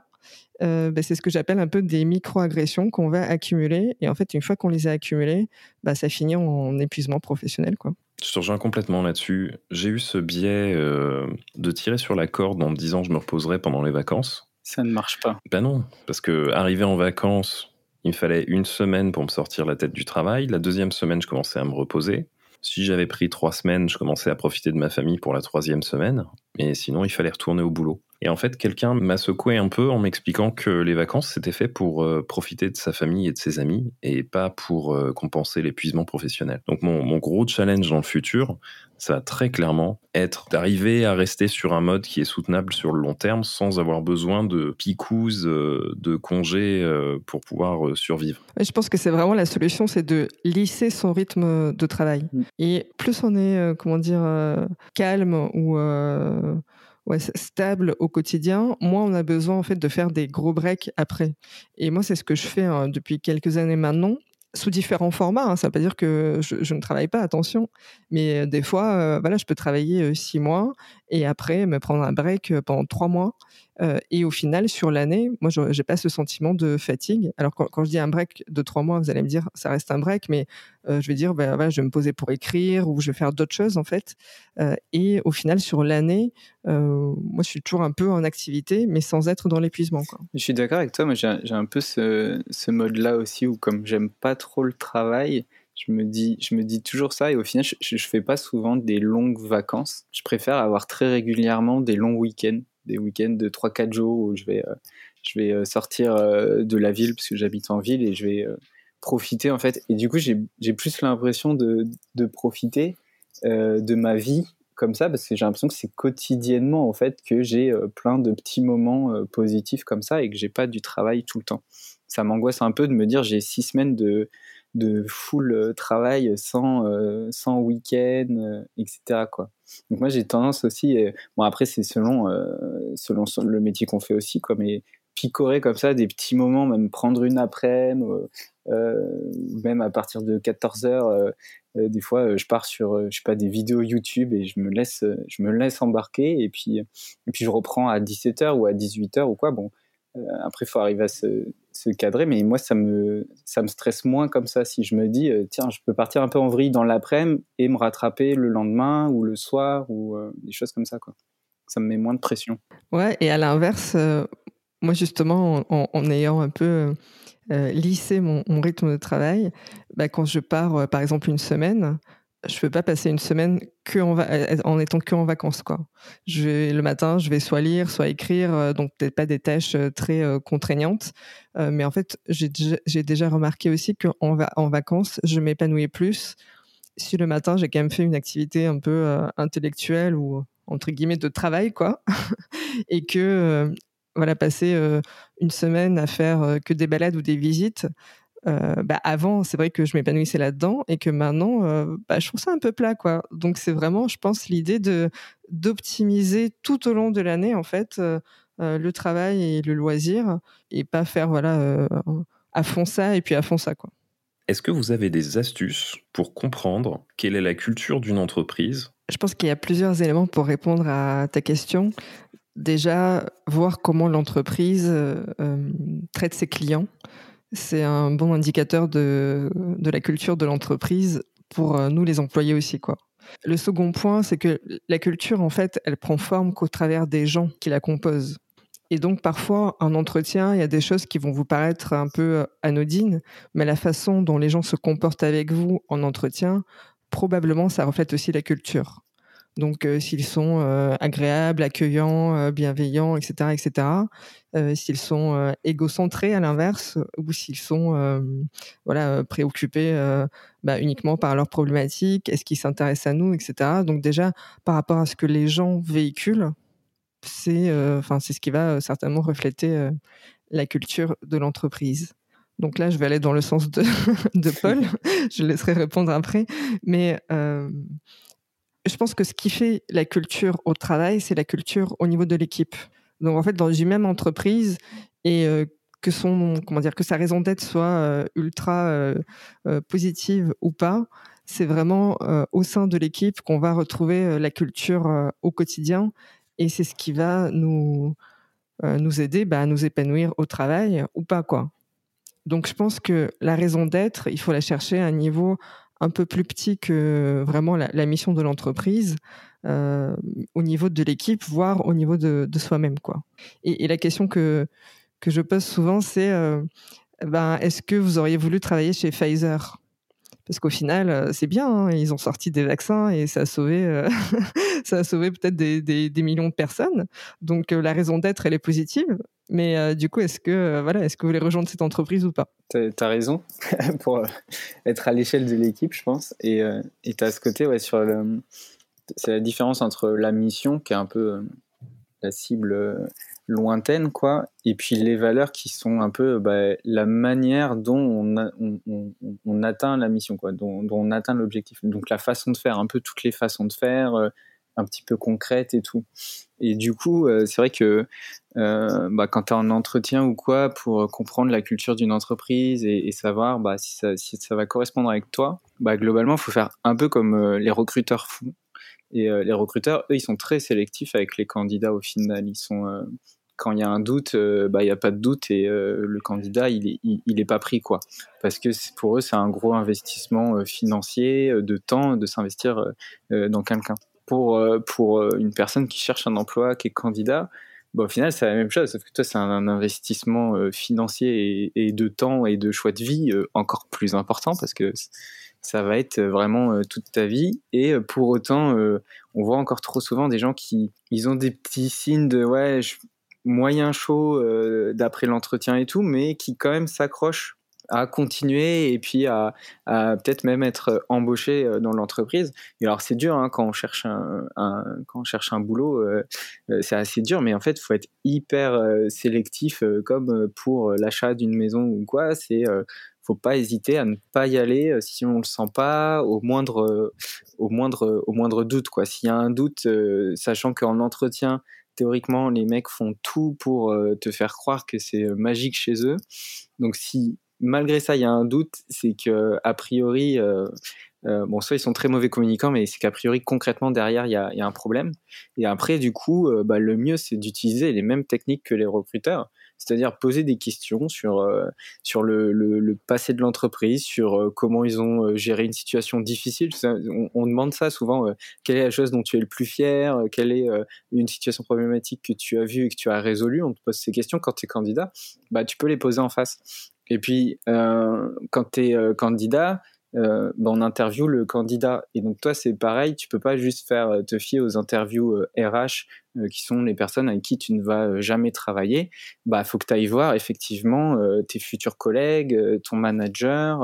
Speaker 2: Euh, ben, c'est ce que j'appelle un peu des micro-agressions qu'on va accumuler. Et en fait, une fois qu'on les a accumulées, bah, ça finit en épuisement professionnel. Quoi.
Speaker 3: Je te rejoins complètement là-dessus. J'ai eu ce biais euh, de tirer sur la corde en me disant je me reposerai pendant les vacances.
Speaker 1: Ça ne marche pas.
Speaker 3: Ben non, parce que arrivé en vacances, il me fallait une semaine pour me sortir la tête du travail. La deuxième semaine, je commençais à me reposer. Si j'avais pris trois semaines, je commençais à profiter de ma famille pour la troisième semaine. Mais sinon, il fallait retourner au boulot. Et en fait, quelqu'un m'a secoué un peu en m'expliquant que les vacances, c'était fait pour euh, profiter de sa famille et de ses amis et pas pour euh, compenser l'épuisement professionnel. Donc mon, mon, gros challenge dans le futur, ça va très clairement être d'arriver à rester sur un mode qui est soutenable sur le long terme sans avoir besoin de picouses, euh, de congés pour pouvoir survivre.
Speaker 2: Je pense que c'est vraiment la solution, c'est de lisser son rythme de travail. Mm. Et plus on est, comment dire, calme ou ouais, stable au quotidien, moins on a besoin en fait de faire des gros breaks après. Et moi, c'est ce que je fais hein, depuis quelques années maintenant sous différents formats. Hein. Ça veut pas dire que je, ne travaille pas, attention. Mais euh, des fois, euh, voilà, je peux travailler euh, six mois et après me prendre un break pendant trois mois. Et au final, sur l'année, moi, je n'ai pas ce sentiment de fatigue. Alors, quand, je dis un break de trois mois, vous allez me dire, ça reste un break, mais je vais dire, voilà, je vais me poser pour écrire ou je vais faire d'autres choses, en fait. et au final, sur l'année, moi, je suis toujours un peu en activité, mais sans être dans l'épuisement.
Speaker 1: Je suis d'accord avec toi, mais j'ai un peu ce, mode-là aussi où, comme j'aime pas trop le travail, je me dis, je me dis toujours ça et au final, je, je, fais pas souvent des longues vacances. Je préfère avoir très régulièrement des longs week-ends des week-ends de 3-4 jours où je vais, je vais sortir de la ville parce que j'habite en ville et je vais profiter en fait. Et du coup, j'ai plus l'impression de, de, profiter de ma vie comme ça parce que j'ai l'impression que c'est quotidiennement en fait que j'ai plein de petits moments positifs comme ça et que j'ai pas du travail tout le temps. Ça m'angoisse un peu de me dire j'ai six semaines de de full euh, travail sans, euh, sans week-end, euh, etc. Quoi. Donc moi j'ai tendance aussi, bon après c'est selon, selon le métier qu'on fait aussi, quoi, mais picorer comme ça des petits moments, même prendre une après-midi, même à partir de 14 heures, des fois je pars sur je sais pas des vidéos YouTube et je me laisse je me laisse embarquer et puis et puis je reprends à 17h ou à 18h ou quoi bon après il faut arriver à se cadrer, mais moi, ça me, ça me stresse moins comme ça. Si je me dis, euh, tiens, je peux partir un peu en vrille dans l'après-midi et me rattraper le lendemain ou le soir ou euh, des choses comme ça, quoi. Ça me met moins de pression.
Speaker 2: Ouais, et à l'inverse, euh, moi, justement, en, ayant un peu lissé mon, rythme de travail, bah, quand je pars, par exemple, une semaine, je peux pas passer une semaine que en, étant que en vacances quoi. Le matin, je vais soit lire, soit écrire, euh, donc peut-être pas des tâches euh, très euh, contraignantes, mais en fait, j'ai déjà, remarqué aussi qu'en va, en vacances, je m'épanouis plus si le matin j'ai quand même fait une activité un peu intellectuelle ou entre guillemets de travail quoi, et que voilà passer une semaine à faire que des balades ou des visites euh, bah avant, c'est vrai que je m'épanouissais là-dedans et que maintenant, euh, bah, je trouve ça un peu plat, quoi. Donc c'est vraiment, je pense, l'idée de d'optimiser tout au long de l'année, en fait, euh, le travail et le loisir et pas faire, voilà, à fond ça et puis à fond ça, quoi.
Speaker 3: Est-ce que vous avez des astuces pour comprendre quelle est la culture d'une entreprise?
Speaker 2: Je pense qu'il y a plusieurs éléments pour répondre à ta question. Déjà, voir comment l'entreprise traite ses clients c'est un bon indicateur de, de la culture de l'entreprise pour euh, nous les employés aussi quoi. Le second point, c'est que la culture en fait, elle prend forme qu'au travers des gens qui la composent. Et donc parfois, un entretien, il y a des choses qui vont vous paraître un peu euh, anodines, mais la façon dont les gens se comportent avec vous en entretien, probablement ça reflète aussi la culture. Donc, euh, s'ils sont euh, agréables, accueillants, euh, bienveillants, etc., etc. s'ils sont égocentrés à l'inverse, ou s'ils sont voilà préoccupés bah, uniquement par leurs problématiques, est-ce qu'ils s'intéressent à nous, etc. Donc déjà, par rapport à ce que les gens véhiculent, c'est enfin c'est ce qui va certainement refléter la culture de l'entreprise. Donc là, je vais aller dans le sens de, de Paul. je laisserai répondre après. Mais je pense que ce qui fait la culture au travail, c'est la culture au niveau de l'équipe. Donc en fait, dans une même entreprise et euh, que son comment dire que sa raison d'être soit euh, ultra euh, positive ou pas, c'est vraiment au sein de l'équipe qu'on va retrouver la culture au quotidien et c'est ce qui va nous nous aider bah, à nous épanouir au travail ou pas quoi. Donc je pense que la raison d'être, il faut la chercher à un niveau un peu plus petit que vraiment la, mission de l'entreprise euh, au niveau de l'équipe, voire au niveau de, soi-même. quoi. Et, la question que, que je pose souvent, c'est euh, ben, est-ce que vous auriez voulu travailler chez Pfizer? Parce qu'au final, euh, c'est bien, hein, ils ont sorti des vaccins et ça a sauvé, a sauvé peut-être des, millions de personnes. Donc la raison d'être, elle est positive. Mais euh, du coup, est-ce que, euh, voilà, est-ce que vous voulez rejoindre cette entreprise ou pas?
Speaker 1: Tu as, raison, pour euh, être à l'échelle de l'équipe, je pense. Et tu as ce côté, ouais, sur le. C'est la différence entre la mission, qui est un peu la cible lointaine, quoi, et puis les valeurs qui sont un peu bah, la manière dont on, on, atteint la mission, quoi, dont, on atteint l'objectif. Donc la façon de faire, un peu toutes les façons de faire un petit peu concrète et tout. Et du coup, euh, c'est vrai que euh, bah, quand tu es en entretien ou quoi, pour comprendre la culture d'une entreprise et, savoir bah, si, ça, va correspondre avec toi, bah, globalement, il faut faire un peu comme euh, les recruteurs font. Et les recruteurs, eux, ils sont très sélectifs avec les candidats au final. Ils sont quand il y a un doute, bah il y a pas de doute et le candidat il est il, est pas pris quoi. Parce que pour eux c'est un gros investissement financier, de temps, de s'investir dans quelqu'un pour, euh, pour euh, une personne qui cherche un emploi, qui est candidat, bon, au final, c'est la même chose, sauf que toi, c'est un investissement euh, financier et, de temps et de choix de vie encore plus important parce que ça va être vraiment toute ta vie. Et pour autant, on voit encore trop souvent des gens qui ils ont des petits signes de ouais moyen chaud d'après l'entretien et tout, mais qui quand même s'accrochent à continuer et puis à, peut-être même être embauché euh, dans l'entreprise. Et alors c'est dur hein, quand on cherche un, quand on cherche un boulot, euh, euh, c'est assez dur, mais en fait faut être hyper sélectif comme pour l'achat d'une maison ou quoi. C'est faut pas hésiter à ne pas y aller si on le sent pas au moindre au moindre au moindre doute quoi. S'il y a un doute, sachant qu'en entretien théoriquement, les mecs font tout pour te faire croire que c'est magique chez eux. Donc, si malgré ça, il y a un doute, c'est que a priori, euh, euh, bon, soit ils sont très mauvais communicants, mais c'est qu'a priori concrètement derrière il y a, un problème. Et après, du coup, euh, bah, le mieux c'est d'utiliser les mêmes techniques que les recruteurs, c'est-à-dire poser des questions sur sur le, passé de l'entreprise, sur comment ils ont géré une situation difficile. On, demande ça souvent. quelle est la chose dont tu es le plus fier? Quelle est une situation problématique que tu as vue et que tu as résolue? On te pose ces questions quand tu es candidat. Bah, tu peux les poser en face. Et puis, euh, quand tu es euh, candidat, euh, bah, on interviewe le candidat. Et donc toi, c'est pareil, tu peux pas juste faire te fier aux interviews RH qui sont les personnes avec qui tu ne vas jamais travailler. Bah, faut que tu ailles voir effectivement tes futurs collègues, ton manager,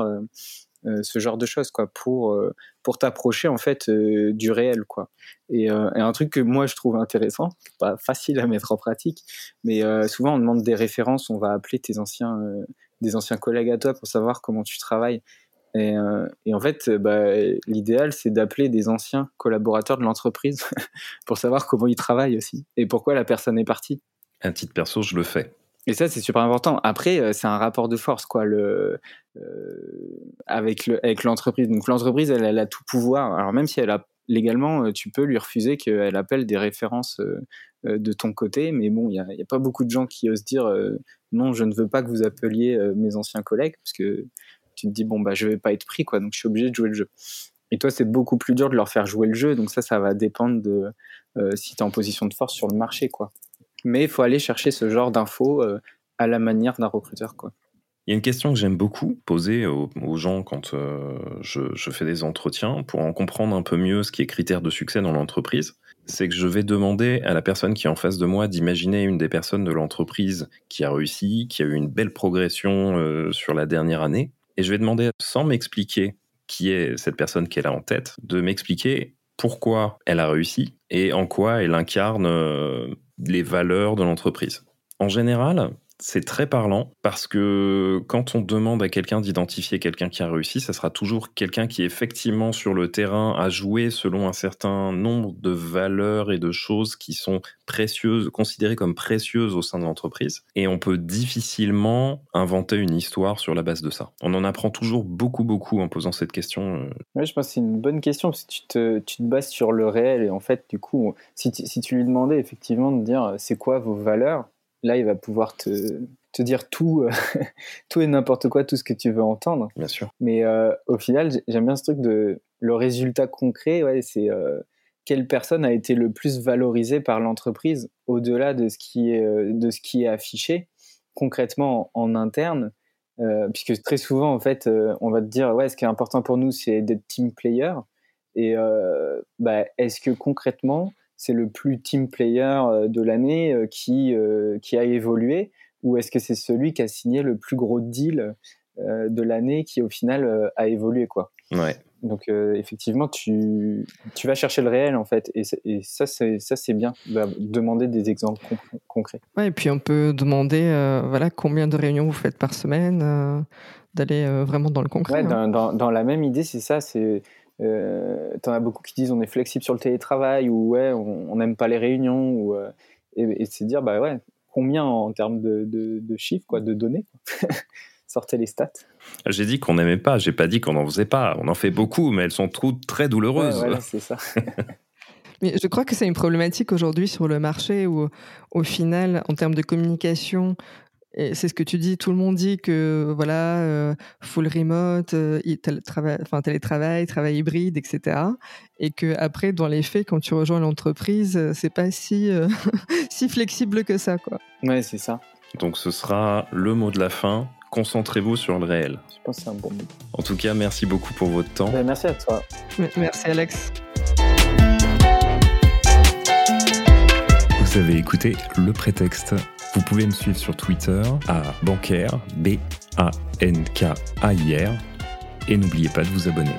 Speaker 1: ce genre de choses quoi, pour pour t'approcher en fait du réel quoi. Et, et, un truc que moi je trouve intéressant, pas facile à mettre en pratique, mais souvent on demande des références, on va appeler tes anciens des anciens collègues à toi pour savoir comment tu travailles. Et, euh, en fait, bah, l'idéal, c'est d'appeler des anciens collaborateurs de l'entreprise pour savoir comment ils travaillent aussi et pourquoi la personne est partie.
Speaker 3: Un titre perso, je le fais.
Speaker 1: Et ça, c'est super important. Après, euh, c'est un rapport de force, quoi, le, euh, avec, le, avec l'entreprise. Donc, l'entreprise, elle, elle, a tout pouvoir. Alors, même si elle a légalement, tu peux lui refuser qu'elle appelle des références de ton côté. Mais bon, il n'y a, a, pas beaucoup de gens qui osent dire non, je ne veux pas que vous appeliez mes anciens collègues, parce que tu te dis, bon, bah, je vais pas être pris, quoi, donc je suis obligé de jouer le jeu. Et toi, c'est beaucoup plus dur de leur faire jouer le jeu, donc ça, ça va dépendre de euh, si tu es en position de force sur le marché, quoi. Mais il faut aller chercher ce genre d'infos euh, à la manière d'un recruteur, quoi.
Speaker 3: Il y a une question que j'aime beaucoup poser aux, gens quand je, je, fais des entretiens pour en comprendre un peu mieux ce qui est critère de succès dans l'entreprise c'est que je vais demander à la personne qui est en face de moi d'imaginer une des personnes de l'entreprise qui a réussi, qui a eu une belle progression euh, sur la dernière année. Et je vais demander, sans m'expliquer qui est cette personne qu'elle a en tête, de m'expliquer pourquoi elle a réussi et en quoi elle incarne euh, les valeurs de l'entreprise. En général, c'est très parlant parce que quand on demande à quelqu'un d'identifier quelqu'un qui a réussi, ça sera toujours quelqu'un qui effectivement sur le terrain a joué selon un certain nombre de valeurs et de choses qui sont précieuses, considérées comme précieuses au sein de l'entreprise. Et on peut difficilement inventer une histoire sur la base de ça. On en apprend toujours beaucoup, beaucoup en posant cette question. Euh.
Speaker 1: Oui, je pense que c'est une bonne question parce que tu te, bases sur le réel et en fait, du coup, si si tu lui demandais effectivement de dire c'est quoi vos valeurs, là, il va pouvoir te, te dire tout, euh, tout et n'importe quoi, tout ce que tu veux entendre.
Speaker 3: Bien sûr.
Speaker 1: Mais euh, au final, j'aime bien ce truc de le résultat concret, ouais, c'est euh, quelle personne a été le plus valorisée par l'entreprise au-delà de, ce qui est, de ce qui est affiché concrètement en, interne. puisque très souvent, en fait, on va te dire, ouais, ce qui est important pour nous, c'est d'être team player. Et bah, est-ce que concrètement, c'est le plus team player euh, de l'année euh, qui, euh, qui a évolué ou est-ce que c'est celui qui a signé le plus gros deal de l'année qui au final a évolué quoi?
Speaker 3: Ouais.
Speaker 1: donc effectivement tu, tu vas chercher le réel en fait et, et ça c'est ça c'est bien bah, demander des exemples concrets
Speaker 2: ouais, et puis on peut demander voilà combien de réunions vous faites par semaine d'aller vraiment dans le concret
Speaker 1: ouais, hein. dans, dans, la même idée c'est ça c'est euh, T'en as beaucoup qui disent on est flexible sur le télétravail ou ouais, on n'aime pas les réunions ou, euh, et, et c'est dire bah ouais, combien en termes de, de, chiffres, quoi, de données Sortez les stats.
Speaker 3: J'ai dit qu'on n'aimait pas, j'ai pas dit qu'on n'en faisait pas. On en fait beaucoup, mais elles sont toutes très douloureuses.
Speaker 1: Ouais, c'est ça.
Speaker 2: mais je crois que c'est une problématique aujourd'hui sur le marché où, au final, en termes de communication, c'est ce que tu dis, tout le monde dit que voilà, euh, full remote, euh, télétravail, enfin télétravail, travail hybride, etc. Et que après, dans les faits, quand tu rejoins l'entreprise, euh, c'est pas si si flexible que ça, quoi.
Speaker 1: Ouais, c'est ça.
Speaker 3: Donc ce sera le mot de la fin.
Speaker 5: concentrez-vous sur le réel.
Speaker 1: Je pense que c'est un bon mot.
Speaker 5: En tout cas, merci beaucoup pour votre temps.
Speaker 1: Merci à toi.
Speaker 2: Merci Alex.
Speaker 3: Vous avez écouté Le Prétexte. Vous pouvez me suivre sur Twitter à bancaire, B-A-N-K-A-I-R. Et n'oubliez pas de vous abonner.